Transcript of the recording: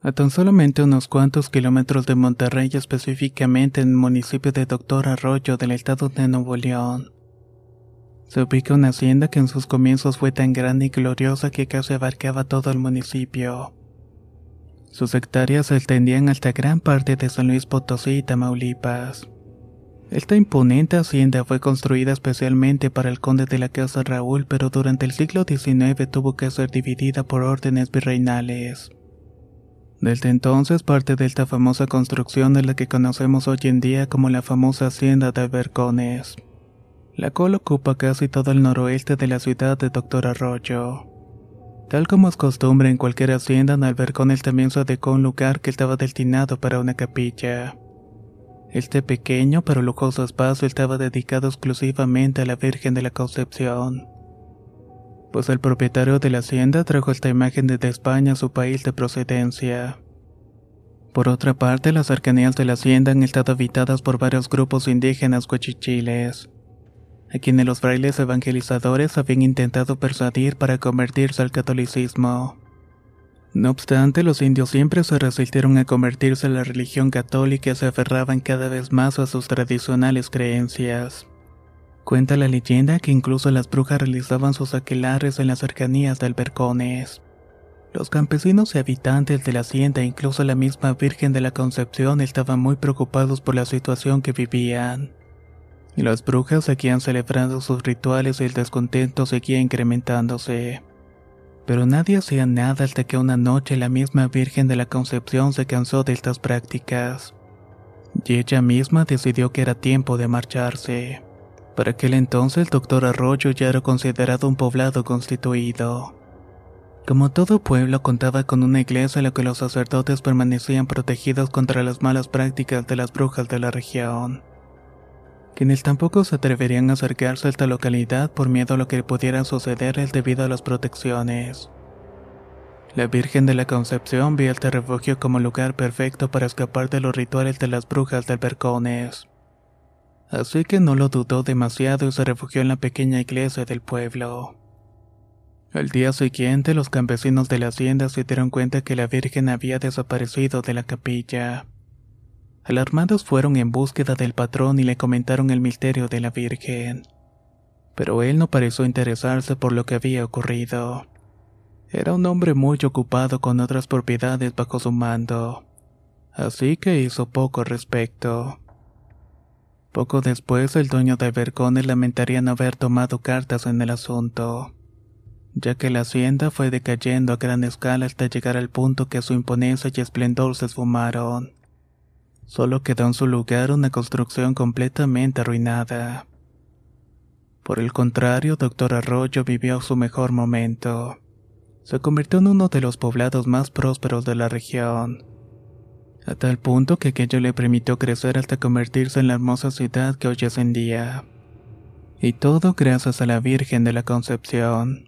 A tan solamente unos cuantos kilómetros de Monterrey, específicamente en el municipio de Doctor Arroyo del estado de Nuevo León, se ubica una hacienda que en sus comienzos fue tan grande y gloriosa que casi abarcaba todo el municipio. Sus hectáreas se extendían hasta gran parte de San Luis Potosí y Tamaulipas. Esta imponente hacienda fue construida especialmente para el conde de la casa Raúl, pero durante el siglo XIX tuvo que ser dividida por órdenes virreinales. Desde entonces parte de esta famosa construcción es la que conocemos hoy en día como la famosa hacienda de Albercones, la cual ocupa casi todo el noroeste de la ciudad de Doctor Arroyo. Tal como es costumbre en cualquier hacienda, en Albercones también se adecuó un lugar que estaba destinado para una capilla. Este pequeño pero lujoso espacio estaba dedicado exclusivamente a la Virgen de la Concepción pues el propietario de la hacienda trajo esta imagen desde España a su país de procedencia. Por otra parte, las cercanías de la hacienda han estado habitadas por varios grupos indígenas cochichiles, a quienes los frailes evangelizadores habían intentado persuadir para convertirse al catolicismo. No obstante, los indios siempre se resistieron a convertirse a la religión católica y se aferraban cada vez más a sus tradicionales creencias. Cuenta la leyenda que incluso las brujas realizaban sus aquelares en las cercanías de Albercones. Los campesinos y habitantes de la hacienda, incluso la misma Virgen de la Concepción, estaban muy preocupados por la situación que vivían. Las brujas seguían celebrando sus rituales y el descontento seguía incrementándose. Pero nadie hacía nada hasta que una noche la misma Virgen de la Concepción se cansó de estas prácticas. Y ella misma decidió que era tiempo de marcharse. Para aquel entonces el doctor Arroyo ya era considerado un poblado constituido. Como todo pueblo contaba con una iglesia en la que los sacerdotes permanecían protegidos contra las malas prácticas de las brujas de la región, quienes tampoco se atreverían a acercarse a esta localidad por miedo a lo que pudiera sucederles debido a las protecciones. La Virgen de la Concepción vio este refugio como lugar perfecto para escapar de los rituales de las brujas del Bercones así que no lo dudó demasiado y se refugió en la pequeña iglesia del pueblo. Al día siguiente, los campesinos de la hacienda se dieron cuenta que la Virgen había desaparecido de la capilla. Alarmados fueron en búsqueda del patrón y le comentaron el misterio de la Virgen. Pero él no pareció interesarse por lo que había ocurrido. Era un hombre muy ocupado con otras propiedades bajo su mando, así que hizo poco respecto. Poco después, el dueño de Vercones lamentaría no haber tomado cartas en el asunto, ya que la hacienda fue decayendo a gran escala hasta llegar al punto que su imponencia y esplendor se esfumaron. Solo quedó en su lugar una construcción completamente arruinada. Por el contrario, Doctor Arroyo vivió su mejor momento. Se convirtió en uno de los poblados más prósperos de la región a tal punto que aquello le permitió crecer hasta convertirse en la hermosa ciudad que hoy es en día. Y todo gracias a la Virgen de la Concepción.